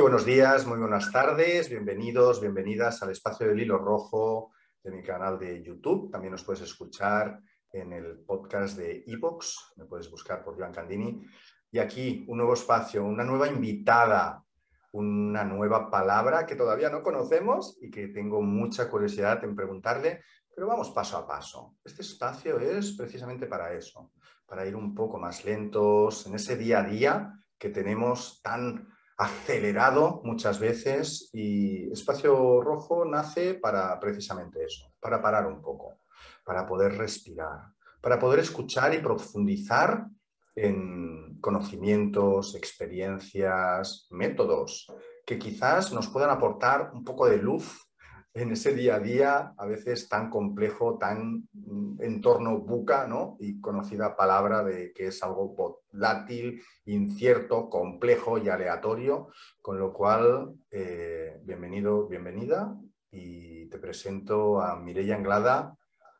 Buenos días, muy buenas tardes, bienvenidos, bienvenidas al espacio del hilo rojo de mi canal de YouTube. También nos puedes escuchar en el podcast de Evox, me puedes buscar por Joan Candini. Y aquí un nuevo espacio, una nueva invitada, una nueva palabra que todavía no conocemos y que tengo mucha curiosidad en preguntarle, pero vamos paso a paso. Este espacio es precisamente para eso, para ir un poco más lentos en ese día a día que tenemos tan acelerado muchas veces y Espacio Rojo nace para precisamente eso, para parar un poco, para poder respirar, para poder escuchar y profundizar en conocimientos, experiencias, métodos que quizás nos puedan aportar un poco de luz en ese día a día, a veces tan complejo, tan mm, entorno buca, ¿no? Y conocida palabra de que es algo volátil, incierto, complejo y aleatorio, con lo cual, eh, bienvenido, bienvenida, y te presento a Mireia Anglada.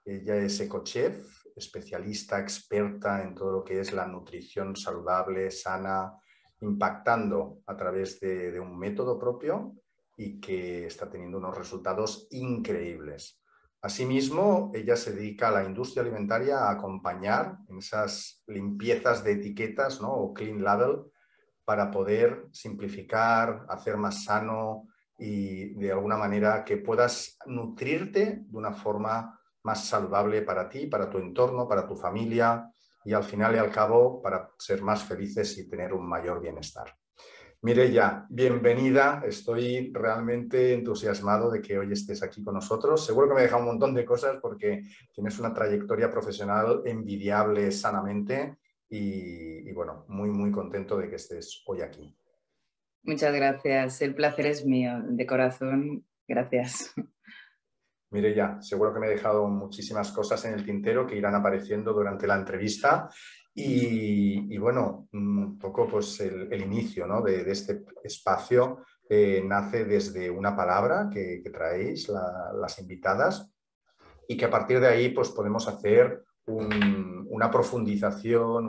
Ella es ecochef, especialista, experta en todo lo que es la nutrición saludable, sana, impactando a través de un método propio y que está teniendo unos resultados increíbles. Asimismo, ella se dedica a la industria alimentaria a acompañar en esas limpiezas de etiquetas ¿no? o clean label para poder simplificar, hacer más sano y de alguna manera que puedas nutrirte de una forma más saludable para ti, para tu entorno, para tu familia y al final y al cabo para ser más felices y tener un mayor bienestar. Mireya, bienvenida. Estoy realmente entusiasmado de que hoy estés aquí con nosotros. Seguro que me deja un montón de cosas porque tienes una trayectoria profesional envidiable sanamente y, bueno, muy, muy contento de que estés hoy aquí. Muchas gracias. El placer es mío, de corazón. Gracias. Mireya, seguro que me he dejado muchísimas cosas en el tintero que irán apareciendo durante la entrevista y, bueno, un poco pues el, inicio de, este espacio eh, nace desde una palabra que, traéis las invitadas y que a partir de ahí pues podemos hacer una profundización,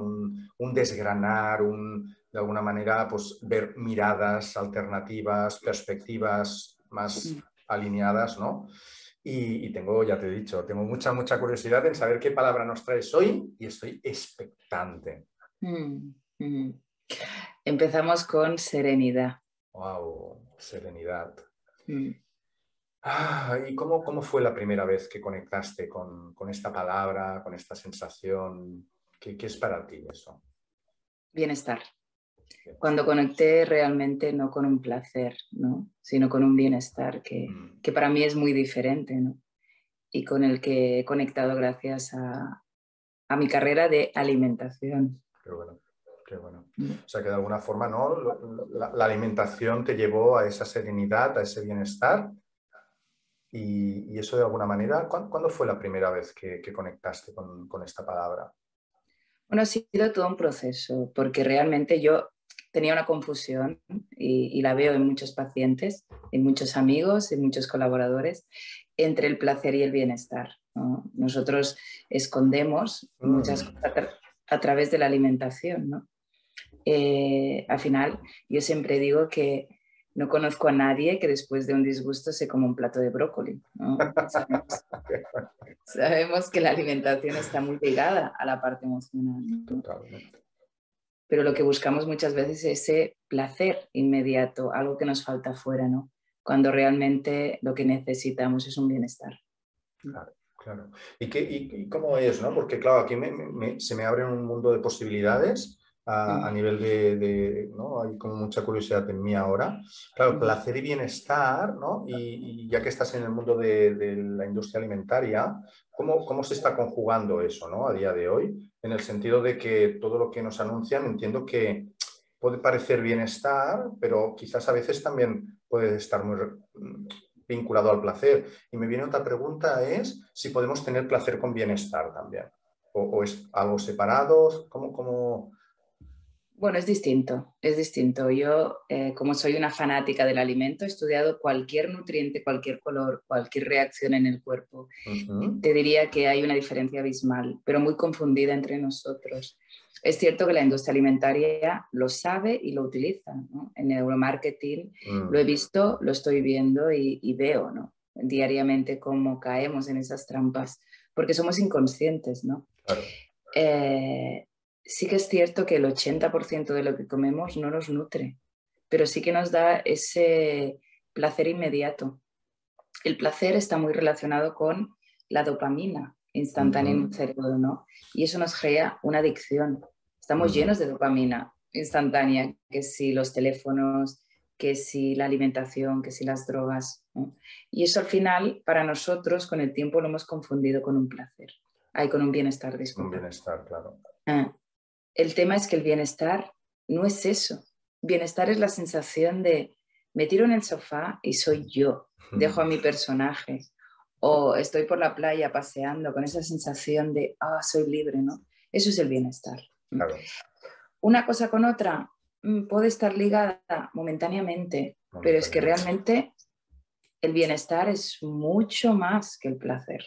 un, desgranar, de alguna manera pues ver miradas alternativas, perspectivas más mm. alineadas, ¿no? Y, tengo, ya te he dicho, tengo mucha, mucha curiosidad en saber qué palabra nos traes hoy y estoy expectante. Mm, mm. Empezamos con serenidad. ¡Wow! Serenidad. Mm. Ah, ¿Y cómo, cómo, fue la primera vez que conectaste con, con esta palabra, con esta sensación? ¿Qué, ¿Qué, es para ti eso? Bienestar cuando conecté realmente no con un placer, ¿no? sino con un bienestar que, mm. que, para mí es muy diferente ¿no? y con el que he conectado gracias a, a mi carrera de alimentación. Qué bueno, qué bueno. Mm. O sea que de alguna forma ¿no? la, la alimentación te llevó a esa serenidad, a ese bienestar. Y, y eso de alguna manera, ¿cuándo, fue la primera vez que, que conectaste con, con esta palabra? Bueno, ha sido todo un proceso, porque realmente yo tenía una confusión y, la veo en muchos pacientes, en muchos amigos, en muchos colaboradores, entre el placer y el bienestar. Nosotros escondemos muchas mm. cosas a, través de la alimentación. Eh, al final, yo siempre digo que no conozco a nadie que después de un disgusto se coma un plato de brócoli. Sabemos, sabemos, que la alimentación está muy ligada a la parte emocional. Totalmente pero lo que buscamos muchas veces es ese placer inmediato, algo que nos falta fuera, ¿no? Cuando realmente lo que necesitamos es un bienestar. Claro, claro. ¿Y, qué, y, cómo es, no? Porque, claro, aquí se me abre un mundo de posibilidades a, nivel de, ¿no? Hay como mucha curiosidad en mí ahora. Claro, placer y bienestar, ¿no? Y, ya que estás en el mundo de, de la industria alimentaria, ¿cómo, ¿cómo, se está conjugando eso, ¿no? A día de hoy en el sentido de que todo lo que nos anuncian entiendo que puede parecer bienestar, pero quizás a veces también puede estar muy vinculado al placer. Y me viene otra pregunta, es si podemos tener placer con bienestar también, o, es algo separado, ¿cómo, cómo, bueno, es distinto, es distinto. Yo, eh, como soy una fanática del alimento, he estudiado cualquier nutriente, cualquier color, cualquier reacción en el cuerpo. Te diría que hay una diferencia abismal, pero muy confundida entre nosotros. es cierto que la industria alimentaria lo sabe y lo utiliza. En neuromarketing lo he mm. visto, lo estoy viendo y, veo ¿no? diariamente cómo caemos en esas trampas, porque somos inconscientes. ¿no? Eh, sí que es cierto que el 80% de lo que comemos no nos nutre, pero sí que nos da ese placer inmediato. El placer está muy relacionado con la dopamina instantánea en el cerebro, ¿no? Y eso nos crea una adicción. Estamos llenos de dopamina instantánea, que si los teléfonos, que si la alimentación, que si las drogas. Y eso al final, para nosotros, con el tiempo lo hemos confundido con un placer. Hay con un bienestar, disculpa. Un bienestar, claro. Ah, el tema es que el bienestar no es eso. Bienestar es la sensación de me tiro en el sofá y soy yo, dejo a mi personaje, o estoy por la playa paseando con esa sensación de, ah, soy libre, ¿no? Eso es el bienestar. Una cosa con otra mm, puede estar ligada momentáneamente, pero es que realmente el bienestar es mucho más que el placer.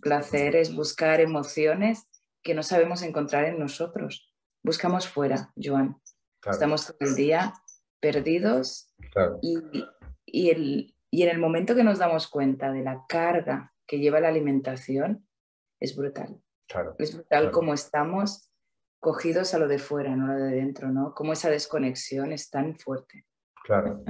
Placer es buscar emociones que no sabemos encontrar en nosotros. Buscamos fuera, Joan. Estamos todo el día perdidos y, y, el, y en el momento que nos damos cuenta de la carga que lleva la alimentación, es brutal. es brutal como estamos cogidos a lo de fuera, no a lo de dentro, ¿no? Como esa desconexión es tan fuerte. Claro.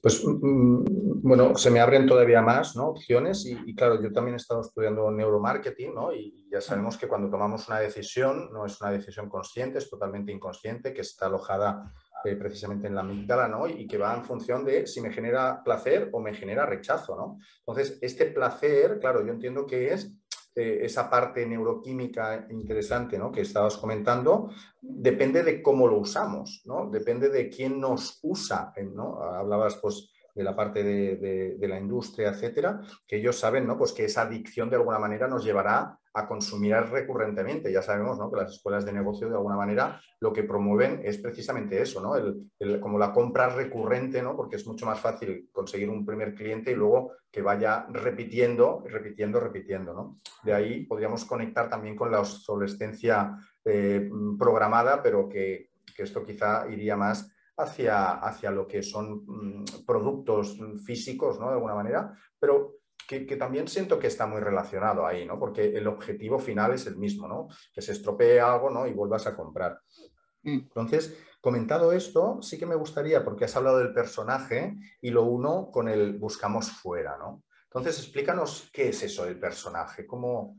Pues mm, mm, bueno, se me abren todavía más ¿no? opciones y, claro, yo también he estado estudiando neuromarketing ¿no? y ya sabemos que cuando tomamos una decisión no es una decisión consciente, es totalmente inconsciente, que está alojada eh, precisamente en la amígdala ¿no? y que va en función de si me genera placer o me genera rechazo. ¿no? Entonces, este placer, claro, yo entiendo que es este, esa parte neuroquímica interesante ¿no? que estabas comentando, depende de cómo lo usamos, ¿no? depende de quién nos usa. ¿no? Hablabas pues, de la parte de, de, la industria, etcétera, que ellos saben ¿no? pues que esa adicción de alguna manera nos llevará a consumir recurrentemente. Ya sabemos ¿no? que las escuelas de negocio de alguna manera lo que promueven es precisamente eso, ¿no? El, como la compra recurrente, ¿no? porque es mucho más fácil conseguir un primer cliente y luego que vaya repitiendo, repitiendo, repitiendo. ¿no? De ahí podríamos conectar también con la obsolescencia eh, programada, pero que, que esto quizá iría más hacia, hacia lo que son mm, productos físicos, ¿no? De alguna manera, pero que, también siento que está muy relacionado ahí, ¿no? Porque el objetivo final es el mismo, ¿no? Que se estropee algo, ¿no? Y vuelvas a comprar. Mm. Entonces, comentado esto, sí que me gustaría, porque has hablado del personaje y lo uno con el buscamos fuera, ¿no? Entonces, explícanos qué es eso del personaje, cómo,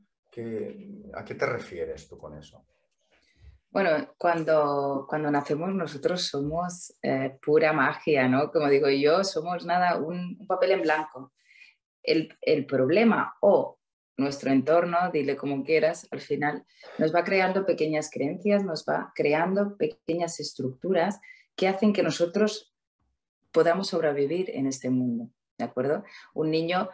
¿a qué te refieres tú con eso? Bueno, cuando, cuando nacemos nosotros somos eh, pura magia, ¿no? Como digo yo, somos nada, un, papel en blanco. El, el, problema o nuestro entorno, dile como quieras, al final nos va creando pequeñas creencias, nos va creando pequeñas estructuras que hacen que nosotros podamos sobrevivir en este mundo, ¿de acuerdo? Un niño,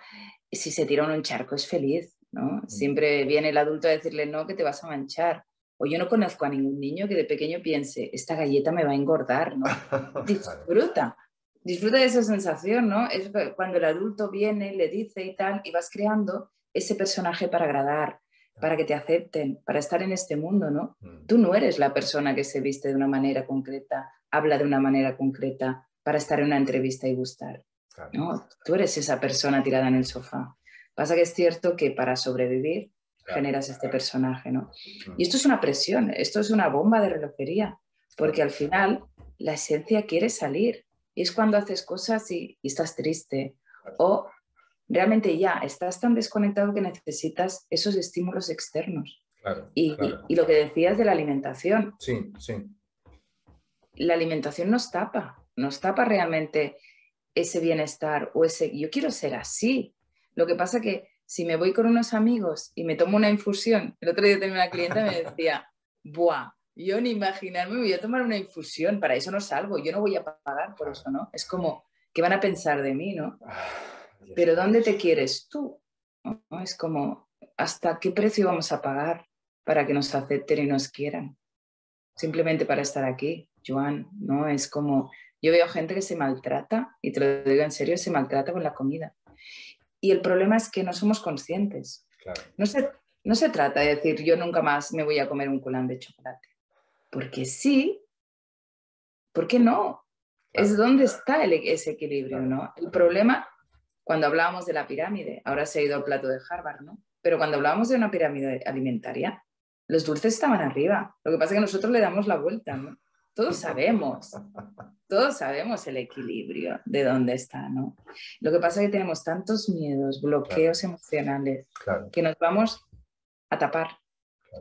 si se tira en un charco, es feliz, ¿no? Mm. Siempre viene el adulto a decirle, no, que te vas a manchar o yo no conozco a ningún niño que de pequeño piense, esta galleta me va a engordar, ¿no? Disfruta, disfruta de esa sensación, ¿no? Es cuando el adulto viene, le dice y tal, y vas creando ese personaje para agradar, para que te acepten, para estar en este mundo, ¿no? Mm. Tú no eres la persona que se viste de una manera concreta, habla de una manera concreta para estar en una entrevista y gustar, ¿no? Tú eres esa persona tirada en el sofá. Pasa que es cierto que para sobrevivir generas este personaje, ¿no? Y esto es una presión, esto es una bomba de relojería, porque al final la esencia quiere salir y es cuando haces cosas y, estás triste o realmente ya estás tan desconectado que necesitas esos estímulos externos. y, y, lo que decías de la alimentación. Sí, sí. La alimentación nos tapa, nos tapa realmente ese bienestar o ese, yo quiero ser así. Lo que pasa que si me voy con unos amigos y me tomo una infusión, el otro día tenía una clienta y me decía, ¡buah! Yo ni imaginarme voy a tomar una infusión, para eso no salgo, yo no voy a pagar por eso, ¿no? Es como, ¿qué van a pensar de mí, no? Ah, Pero ¿dónde te quieres tú? Es como, ¿hasta qué precio vamos a pagar para que nos acepten y nos quieran? Simplemente para estar aquí, Joan, ¿no? Es como, yo veo gente que se maltrata, y te lo digo en serio, se maltrata con la comida. Y el problema es que no somos conscientes. No, se, no se trata de decir yo nunca más me voy a comer un culán de chocolate. Porque sí, ¿por qué no? Es donde está ese equilibrio, ¿no? El problema, cuando hablábamos de la pirámide, ahora se ha ido al plato de Harvard, ¿no? Pero cuando hablábamos de una pirámide alimentaria, los dulces estaban arriba. Lo que pasa es que nosotros le damos la vuelta, ¿no? Todos sabemos, todos sabemos el equilibrio de dónde está, ¿no? Lo que pasa es que tenemos tantos miedos, bloqueos emocionales, que nos vamos a tapar.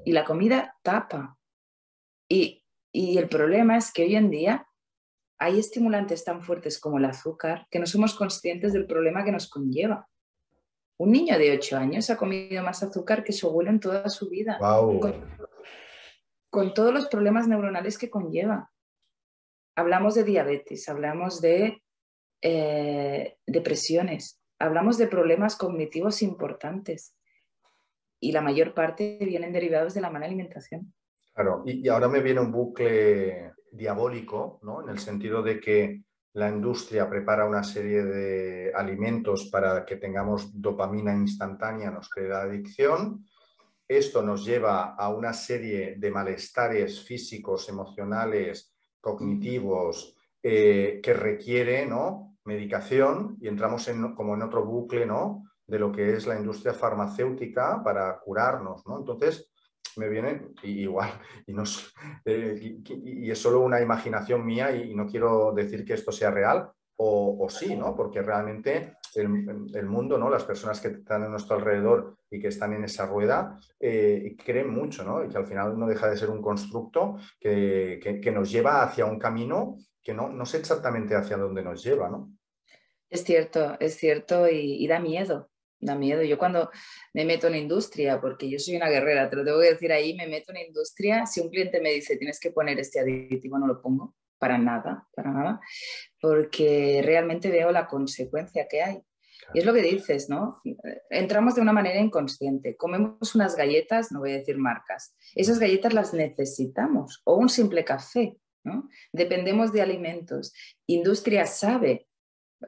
Y la comida tapa. Y, y el problema es que hoy en día hay estimulantes tan fuertes como el azúcar que no somos conscientes del problema que nos conlleva. Un niño de 8 años ha comido más azúcar que su abuelo en toda su vida. Con, todos los problemas neuronales que conlleva. Hablamos de diabetes, hablamos de eh, depresiones, hablamos de problemas cognitivos importantes y la mayor parte vienen derivados de la mala alimentación. Claro, y, y ahora me viene un bucle diabólico, ¿no? En el sentido de que la industria prepara una serie de alimentos para que tengamos dopamina instantánea, nos crea adicción. Esto nos lleva a una serie de malestares físicos, emocionales, cognitivos, eh, que requiere ¿no? medicación y entramos en, como en otro bucle ¿no? de lo que es la industria farmacéutica para curarnos. ¿no? Entonces, me viene igual eh, y, es solo una imaginación mía y, no quiero decir que esto sea real o, sí, ¿no? porque realmente el, mundo, ¿no? las personas que están a nuestro alrededor y que están en esa rueda eh, creen mucho ¿no? y que al final no deja de ser un constructo que, que, nos lleva hacia un camino que no, no sé exactamente hacia dónde nos lleva. ¿no? Es cierto, es cierto y da miedo da miedo. Yo cuando me meto en industria, porque yo soy una guerrera, te lo tengo que decir ahí, me meto en industria, si un cliente me dice tienes que poner este aditivo, no lo pongo, para nada, para nada, porque realmente veo la consecuencia que hay. Y es lo que dices, ¿no? Entramos de una manera inconsciente. Comemos unas galletas, no voy a decir marcas, esas galletas las necesitamos, o un simple café, ¿no? Dependemos de alimentos. Industria sabe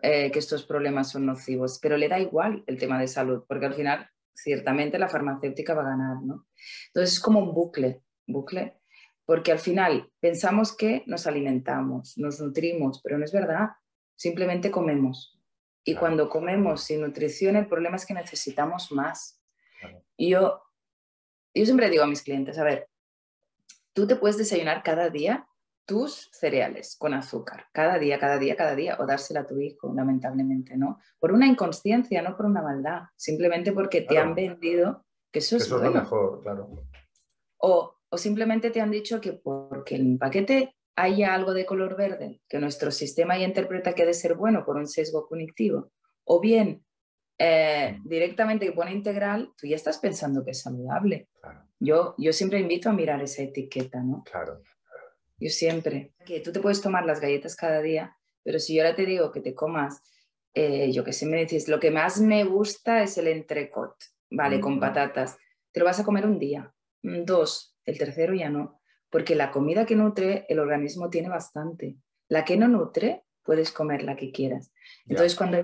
eh, que estos problemas son nocivos, pero le da igual el tema de salud, porque al final, ciertamente, la farmacéutica va a ganar, ¿no? Entonces es como un bucle, bucle, porque al final pensamos que nos alimentamos, nos nutrimos, pero no es verdad, simplemente comemos. Y cuando comemos sin nutrición, el problema es que necesitamos más. Y yo, yo siempre digo a mis clientes, a ver, tú te puedes desayunar cada día tus cereales con azúcar, cada día, cada día, cada día, o dársela a tu hijo, lamentablemente, ¿no? Por una inconsciencia, no por una maldad, simplemente porque te han vendido que eso, es, lo mejor, claro. O, o simplemente te han dicho que porque el paquete haya algo de color verde, que nuestro sistema ya interpreta que ha de ser bueno por un sesgo cognitivo, o bien eh, directamente que pone integral, tú ya estás pensando que es saludable. Yo, yo siempre invito a mirar esa etiqueta, ¿no? Claro. Yo siempre. Que tú te puedes tomar las galletas cada día, pero si yo ahora te digo que te comas, eh, yo que sé, me dices, lo que más me gusta es el entrecot, ¿vale? Con patatas. Te lo vas a comer un día, dos, el tercero ya no. Porque la comida que nutre, el organismo tiene bastante. La que no nutre, puedes comer la que quieras. Entonces, cuando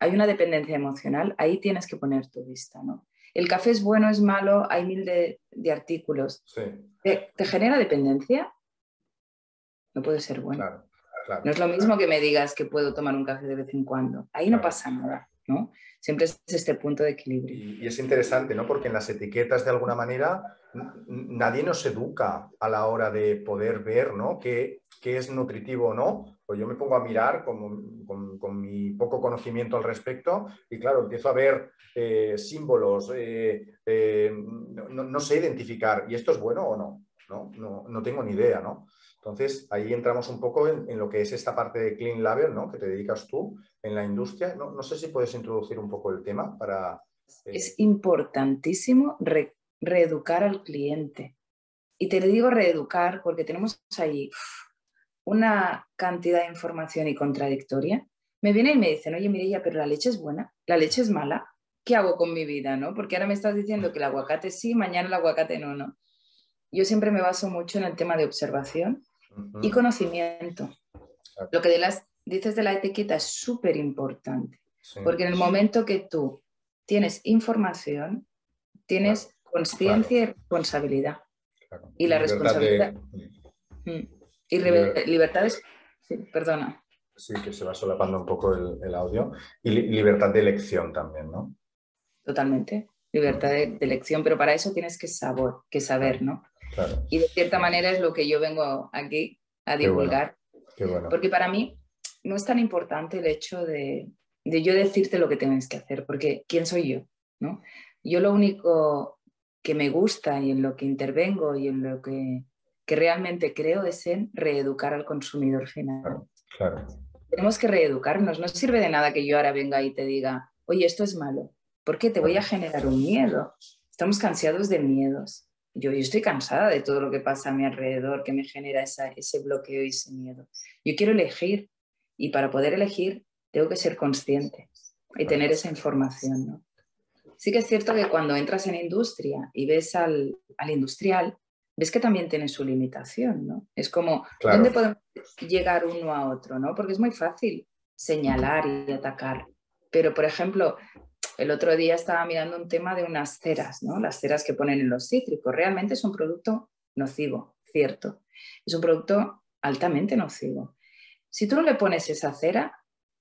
hay una dependencia emocional, ahí tienes que poner tu vista, ¿no? El café es bueno, es malo, hay mil de, artículos. Sí. ¿Te, genera dependencia? no puede ser bueno. No es lo mismo que me digas que puedo tomar un café de vez en cuando. Ahí no pasa nada, ¿no? Siempre es este punto de equilibrio. Y, es interesante, ¿no? Porque en las etiquetas, de alguna manera, nadie nos educa a la hora de poder ver, ¿no? ¿Qué, es nutritivo o no? Pues yo me pongo a mirar con, mi poco conocimiento al respecto y, claro, empiezo a ver eh, símbolos, eh, eh, no, no, sé identificar, ¿y esto es bueno o no? ¿no? No, no tengo ni idea, ¿no? Entonces, ahí entramos un poco en, lo que es esta parte de Clean Label, ¿no? Que te dedicas tú en la industria. No, sé si puedes introducir un poco el tema para... Eh, es importantísimo reeducar al cliente. Y te digo reeducar porque tenemos ahí una cantidad de información y contradictoria. Me vienen y me dicen, oye, Mireia, pero la leche es buena, la leche es mala. ¿Qué hago con mi vida, no? Porque ahora me estás diciendo que el aguacate sí, mañana el aguacate no, ¿no? Yo siempre me baso mucho en el tema de observación y conocimiento. Lo que de las, dices de la etiqueta es súper importante, porque en el momento que tú tienes información, tienes conciencia y responsabilidad. Y la responsabilidad... Mm. Y libertades, sí, perdona. Sí, que se va solapando un poco el, audio. Y libertad de elección también, ¿no? Totalmente. Libertad de, elección, pero para eso tienes que saber, que saber, ¿no? Claro. Y de cierta manera es lo que yo vengo aquí a divulgar. Qué bueno. Porque para mí no es tan importante el hecho de, de yo decirte lo que tienes que hacer, porque ¿quién soy yo? ¿no? Yo lo único que me gusta y en lo que intervengo y en lo que, que realmente creo es en reeducar al consumidor final. Claro, Tenemos que reeducarnos. No sirve de nada que yo ahora venga y te diga, oye, esto es malo. porque Te voy a generar un miedo. Estamos cansados de miedos. Yo, yo, estoy cansada de todo lo que pasa a mi alrededor, que me genera ese bloqueo y ese miedo. Yo quiero elegir y para poder elegir tengo que ser consciente y tener esa información. ¿no? Sí que es cierto que cuando entras en industria y ves al, industrial, ves que también tiene su limitación, ¿no? Es como, ¿dónde podemos llegar uno a otro, ¿no? Porque es muy fácil señalar y atacar. Pero, por ejemplo, el otro día estaba mirando un tema de unas ceras, ¿no? Las ceras que ponen en los cítricos. Realmente es un producto nocivo, cierto. Es un producto altamente nocivo. Si tú no le pones esa cera,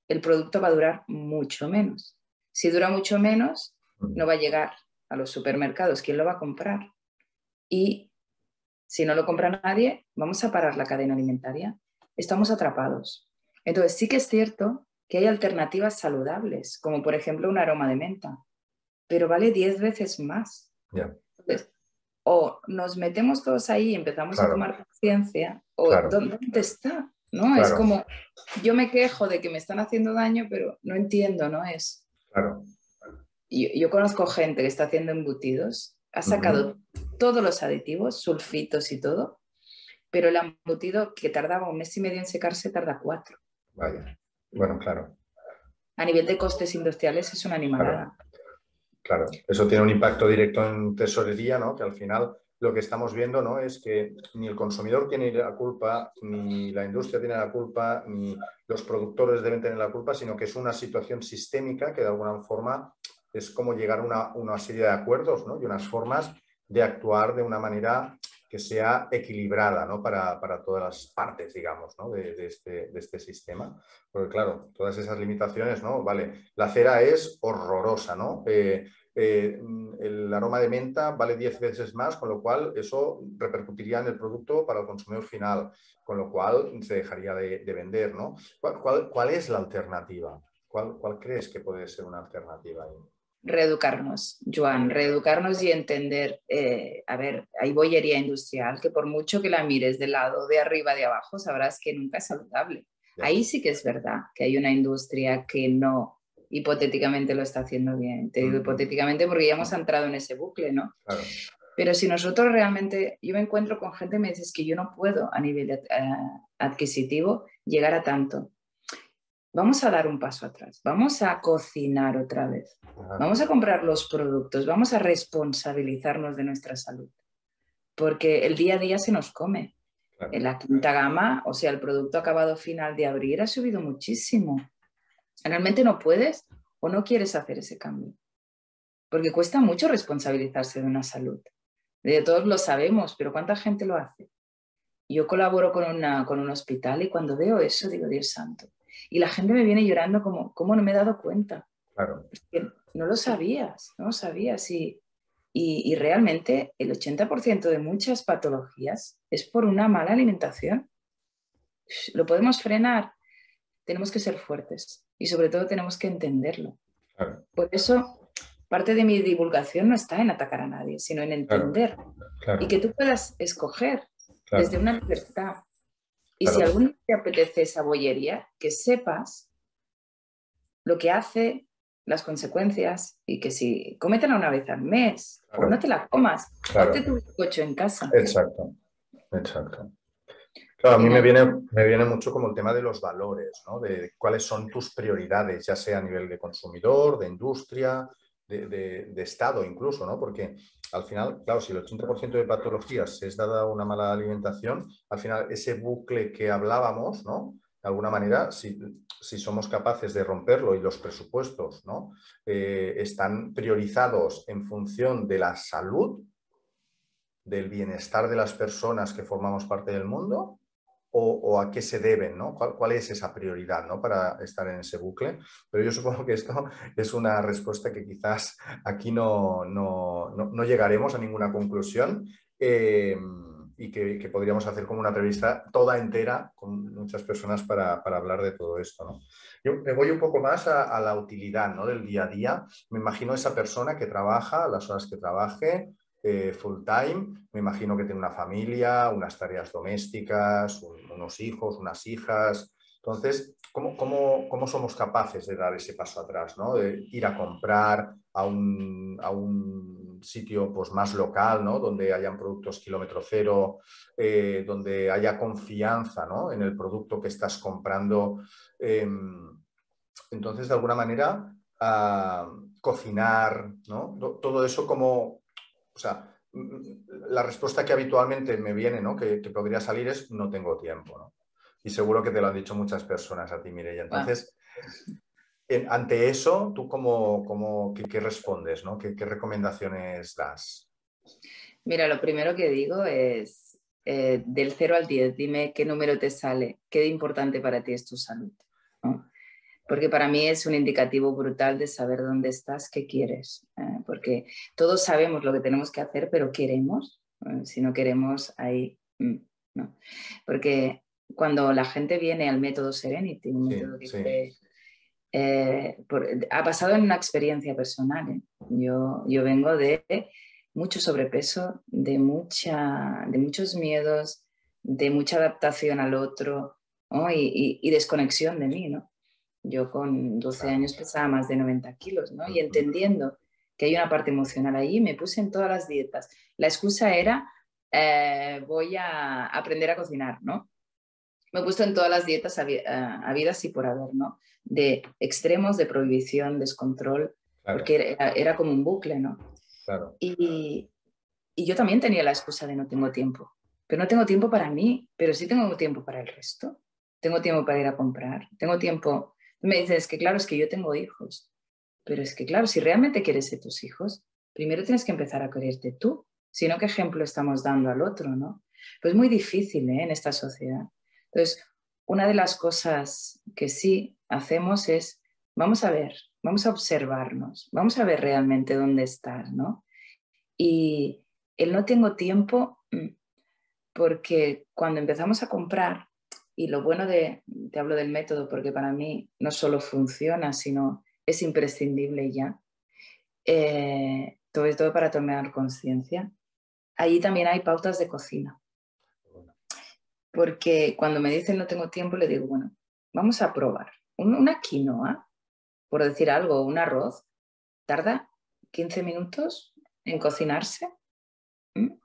el producto va a durar mucho menos. Si dura mucho menos, no va a llegar a los supermercados. ¿Quién lo va a comprar? Y si no lo compra nadie, vamos a parar la cadena alimentaria. Estamos atrapados. Entonces, sí que es cierto que hay alternativas saludables, como por ejemplo un aroma de menta, pero vale 10 veces más. o nos metemos todos ahí y empezamos a tomar conciencia, o ¿dónde está? ¿no? Es como, yo me quejo de que me están haciendo daño, pero no entiendo, ¿no? Es... Claro. Yo, yo conozco gente que está haciendo embutidos, ha sacado todos los aditivos, sulfitos y todo, pero el embutido que tardaba un mes y medio en secarse tarda cuatro. Vaya, bueno, claro. A nivel de costes industriales es una animalada. Claro. claro. eso tiene un impacto directo en tesorería, ¿no? Que al final lo que estamos viendo ¿no? es que ni el consumidor tiene la culpa, ni la industria tiene la culpa, ni los productores deben tener la culpa, sino que es una situación sistémica que de alguna forma es como llegar a una, serie de acuerdos ¿no? y unas formas de actuar de una manera que sea equilibrada ¿no? para, todas las partes, digamos, ¿no? de, este, de, este, sistema. Porque claro, todas esas limitaciones, ¿no? Vale, la cera es horrorosa, ¿no? Eh, eh, el aroma de menta vale 10 veces más, con lo cual eso repercutiría en el producto para el consumidor final, con lo cual se dejaría de, vender. ¿no? ¿Cuál, es la alternativa? ¿Cuál, crees que puede ser una alternativa ahí? Reeducarnos, Joan, reeducarnos y entender, eh, a ver, hay bollería industrial que por mucho que la mires del lado de arriba, de abajo, sabrás que nunca es saludable. Ahí sí que es verdad que hay una industria que no hipotéticamente lo está haciendo bien. Te digo hipotéticamente porque ya hemos entrado en ese bucle, ¿no? Pero si nosotros realmente, yo me encuentro con gente que me dice que yo no puedo a nivel eh, adquisitivo llegar a tanto. Vamos a dar un paso atrás, vamos a cocinar otra vez, vamos a comprar los productos, vamos a responsabilizarnos de nuestra salud, porque el día a día se nos come. En la quinta gama, o sea, el producto acabado final de abril ha subido muchísimo. Realmente no puedes o no quieres hacer ese cambio. Porque cuesta mucho responsabilizarse de una salud. De todos lo sabemos, pero ¿cuánta gente lo hace? Yo colaboro con, una, con un hospital y cuando veo eso digo, Dios santo. Y la gente me viene llorando como, ¿cómo no me he dado cuenta? Claro. no lo sabías, no lo sabías. Y, y, y realmente el 80% de muchas patologías es por una mala alimentación. ¿Lo podemos frenar? Tenemos que ser fuertes y sobre todo tenemos que entenderlo. Por eso, parte de mi divulgación no está en atacar a nadie, sino en entender y que tú puedas escoger desde una libertad. Y si algún día te apetece esa bollería, que sepas lo que hace, las consecuencias y que si cómetela una vez al mes o no te la comas, hazte tu coche en casa. Exacto, exacto. Claro, a mí me viene, me viene mucho como el tema de los valores, ¿no? de cuáles son tus prioridades, ya sea a nivel de consumidor, de industria, de, Estado incluso, ¿no? Porque al final, claro, si el 80% de patologías es dada una mala alimentación, al final ese bucle que hablábamos, ¿no? De alguna manera, si, somos capaces de romperlo y los presupuestos, ¿no? Eh, están priorizados en función de la salud, del bienestar de las personas que formamos parte del mundo o, a qué se deben, ¿no? ¿Cuál, es esa prioridad ¿no? para estar en ese bucle? Pero yo supongo que esto es una respuesta que quizás aquí no, no, llegaremos a ninguna conclusión eh, y que, podríamos hacer como una entrevista toda entera con muchas personas para, hablar de todo esto. ¿no? Yo me voy un poco más a, la utilidad ¿no? del día a día. Me imagino esa persona que trabaja, las horas que trabaje, eh, full time, me imagino que tiene una familia, unas tareas domésticas, unos hijos, unas hijas. Entonces, ¿cómo, cómo, somos capaces de dar ese paso atrás? ¿no? De ir a comprar a un, a un sitio pues, más local, ¿no? donde hayan productos kilómetro cero, eh, donde haya confianza ¿no? en el producto que estás comprando. Em, entonces, de alguna manera, ah, cocinar, ¿no? todo eso como o sea, mm, la respuesta que habitualmente me viene, ¿no? Que, podría salir es no tengo tiempo, ¿no? Y seguro que te lo han dicho muchas personas a ti, Mireia. Entonces, ante eso, ¿tú cómo, cómo qué, respondes, ¿no? ¿Qué, recomendaciones das? Mira, lo primero que digo es, eh, del 0 al 10, dime qué número te sale, qué de importante para ti es tu salud. ¿no? Porque para mí es un indicativo brutal de saber dónde estás, qué quieres, eh, porque todos sabemos lo que tenemos que hacer, pero queremos, eh, si no queremos, ahí mm, no. Porque cuando la gente viene al método Serenity, un método que eh, ha pasado en una experiencia personal. Yo, yo vengo de mucho sobrepeso, de, mucha, de muchos miedos, de mucha adaptación al otro y, y, desconexión de mí, ¿no? Yo con 12 años pesaba más de 90 kilos, ¿no? Y entendiendo que hay una parte emocional ahí, me puse en todas las dietas. La excusa era, eh, voy a aprender a cocinar, ¿no? Me he puesto en todas las dietas eh, habidas y por haber, ¿no? De extremos, de prohibición, descontrol, porque era, como un bucle, ¿no? Claro. Y, y yo también tenía la excusa de no tengo tiempo, pero no tengo tiempo para mí, pero sí tengo tiempo para el resto. Tengo tiempo para ir a comprar, tengo tiempo me dices que claro, es que yo tengo hijos, pero es que claro, si realmente quieres ser tus hijos, primero tienes que empezar a quererte tú, si no, ¿qué ejemplo estamos dando al otro, no? Pues muy difícil ¿eh? en esta sociedad. Entonces, una de las cosas que sí hacemos es, vamos a ver, vamos a observarnos, vamos a ver realmente dónde estás, ¿no? Y el no tengo tiempo, mm, porque cuando empezamos a comprar, y lo bueno de, te hablo del método porque para mí no solo funciona, sino es imprescindible ya, eh, todo todo para tomar conciencia. Allí también hay pautas de cocina. Porque cuando me dicen no tengo tiempo, le digo, bueno, vamos a probar. Una quinoa, por decir algo, un arroz, tarda 15 minutos en cocinarse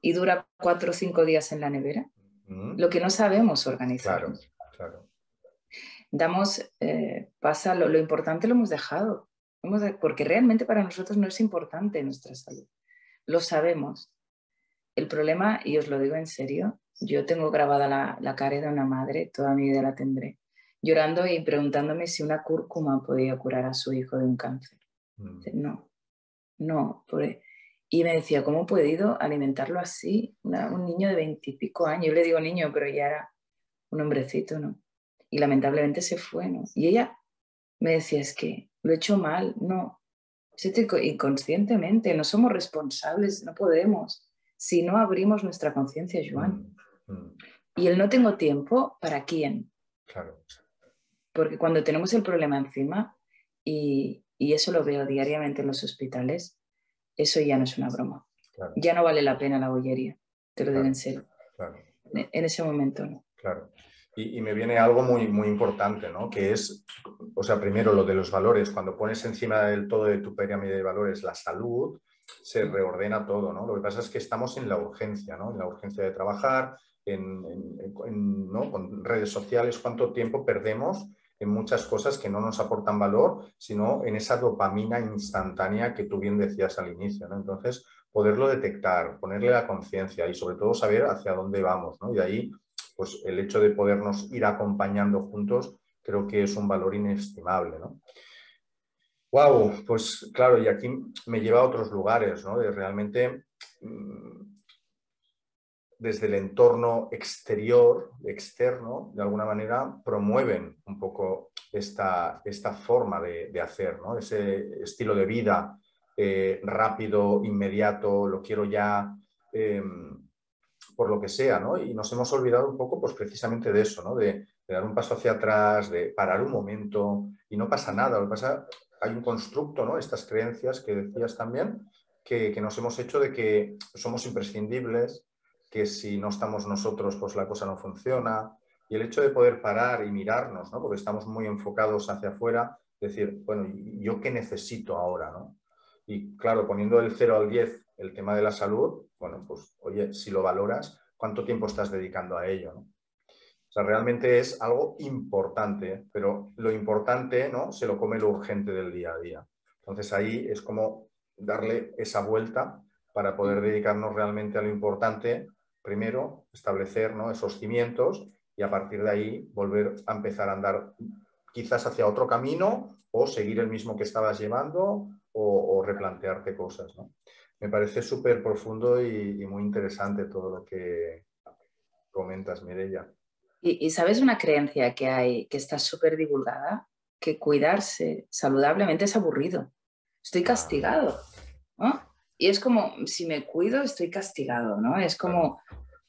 y dura 4 o 5 días en la nevera. Lo que no sabemos organizar. Claro, claro. Damos, eh, pasa, lo, importante lo hemos dejado, porque realmente para nosotros no es importante nuestra salud. Lo sabemos. El problema, y os lo digo en serio, yo tengo grabada la, cara de una madre, toda mi vida la tendré, llorando y preguntándome si una cúrcuma podía curar a su hijo de un cáncer. Mm. No, no, por, y me decía, ¿cómo he podido alimentarlo así? un niño de veintipico años. Yo le digo niño, pero ya era un hombrecito, ¿no? Y lamentablemente se fue, ¿no? Y ella me decía, es que lo he hecho mal, no. Inconscientemente, no somos responsables, no podemos. Si no abrimos nuestra conciencia, Joan. Mm, mm. Y el no tengo tiempo, ¿para quién? Claro. Porque cuando tenemos el problema encima, y, y eso lo veo diariamente en los hospitales, eso ya no es una broma. Ya no vale la pena la bollería, te lo digo en serio. En ese momento no. Claro. Y, me viene algo muy, muy importante, ¿no? Que es, o sea, primero lo de los valores. Cuando pones encima del todo de tu pirámide de valores la salud, se reordena todo, ¿no? Lo que pasa es que estamos en la urgencia, ¿no? En la urgencia de trabajar, en, ¿no? con redes sociales, cuánto tiempo perdemos en muchas cosas que no nos aportan valor, sino en esa dopamina instantánea que tú bien decías al inicio. Entonces, poderlo detectar, ponerle la conciencia y sobre todo saber hacia dónde vamos. ¿no? Y ahí, pues el hecho de podernos ir acompañando juntos creo que es un valor inestimable. ¿no? Wow, pues claro, y aquí me lleva a otros lugares, ¿no? De realmente mm, desde el entorno exterior, externo, de alguna manera promueven un poco esta, esta forma de, hacer, ¿no? ese estilo de vida eh, rápido, inmediato, lo quiero ya, em, por lo que sea, ¿no? Y nos hemos olvidado un poco, pues precisamente de eso, ¿no? De, dar un paso hacia atrás, de parar un momento y no pasa nada. Lo pasa, hay un constructo, ¿no? Estas creencias que decías también, que nos hemos hecho de que somos imprescindibles, que si no estamos nosotros, pues la cosa no funciona. Y el hecho de poder parar y mirarnos, ¿no? porque estamos muy enfocados hacia afuera, decir, bueno, ¿yo qué necesito ahora? ¿no? Y claro, poniendo el 0 al 10 el tema de la salud, bueno, pues oye, si lo valoras, ¿cuánto tiempo estás dedicando a ello? ¿no? O sea, realmente es algo importante, pero lo importante ¿no? se lo come lo urgente del día a día. Entonces ahí es como darle esa vuelta para poder dedicarnos realmente a lo importante primero establecer esos cimientos y a partir de ahí volver a empezar a andar quizás hacia otro camino o seguir el mismo que estabas llevando o, replantearte cosas. Me parece súper profundo y, muy interesante todo lo que comentas, Mireya. Y, sabes una creencia que hay que está súper divulgada, que cuidarse saludablemente es aburrido. Estoy castigado. ¿no? Y es como, si me cuido, estoy castigado, ¿no? Es como,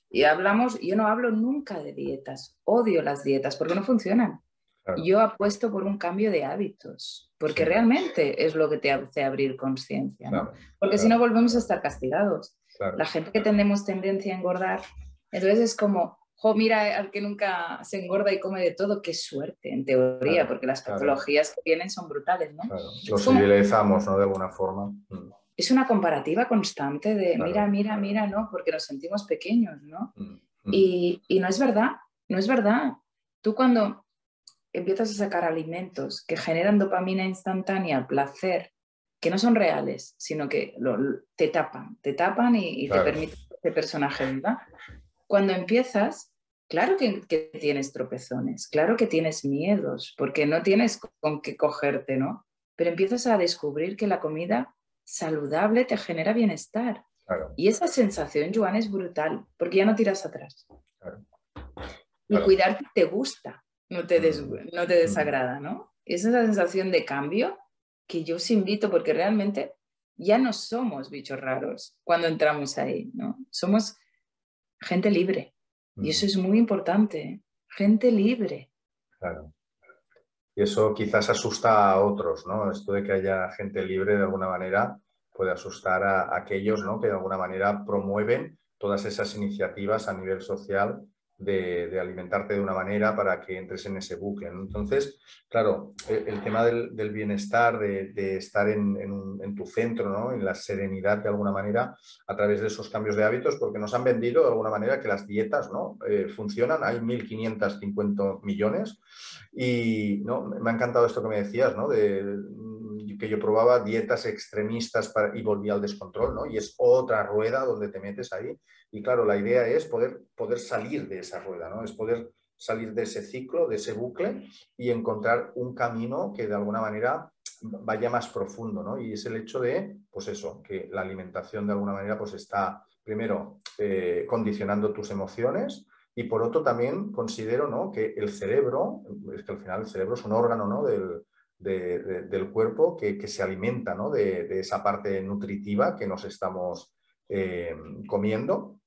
y hablamos, yo no hablo nunca de dietas, odio las dietas porque no funcionan. Yo apuesto por un cambio de hábitos, porque realmente es lo que te hace abrir conciencia, ¿no? Porque si no volvemos a estar castigados. La gente que tenemos tendencia a engordar, entonces es como, jo, mira al que nunca se engorda y come de todo, qué suerte, en teoría, porque las patologías que vienen son brutales, ¿no? Los civilizamos, ¿no? De alguna forma. Es una comparativa constante de mira, mira, mira, ¿no? Porque nos sentimos pequeños, ¿no? Mm, mm. Y, no es verdad, no es verdad. Tú cuando empiezas a sacar alimentos que generan dopamina instantánea, placer, que no son reales, sino que te tapan, te tapan y, te permiten este personaje ¿verdad? Cuando empiezas, claro que, que, tienes tropezones, claro que tienes miedos, porque no tienes con qué cogerte, ¿no? Pero empiezas a descubrir que la comida saludable te genera bienestar. Y esa sensación, Joan, es brutal, porque ya no tiras atrás. Y cuidarte te gusta, no te, mm. no te mm. desagrada, ¿no? Esa es la sensación de cambio que yo os invito, porque realmente ya no somos bichos raros cuando entramos ahí, ¿no? Somos gente libre. Y eso mm. es muy importante, gente libre. Claro. Y eso quizás asusta a otros, ¿no? Esto de que haya gente libre de alguna manera puede asustar a, aquellos ¿no? que de alguna manera promueven todas esas iniciativas a nivel social de, alimentarte de una manera para que entres en ese bucle. Entonces, claro, el, tema del, bienestar, de, estar en, tu centro, ¿no? en la serenidad de alguna manera, a través de esos cambios de hábitos, porque nos han vendido de alguna manera que las dietas ¿no? Eh, funcionan, hay 1.550 millones y ¿no? me ha encantado esto que me decías, ¿no? Que yo probaba dietas extremistas y volvía al descontrol, ¿no? Y es otra rueda donde te metes ahí. Y claro, la idea es poder, poder salir de esa rueda, ¿no? Es poder salir de ese ciclo, de ese bucle y encontrar un camino que de alguna manera vaya más profundo, ¿no? Y es el hecho de, pues eso, que la alimentación de alguna manera pues está, primero, eh, condicionando tus emociones, y por otro también considero ¿no? que el cerebro, es que al final el cerebro es un órgano ¿no? del, del cuerpo que, se alimenta de, esa parte nutritiva que nos estamos eh, comiendo,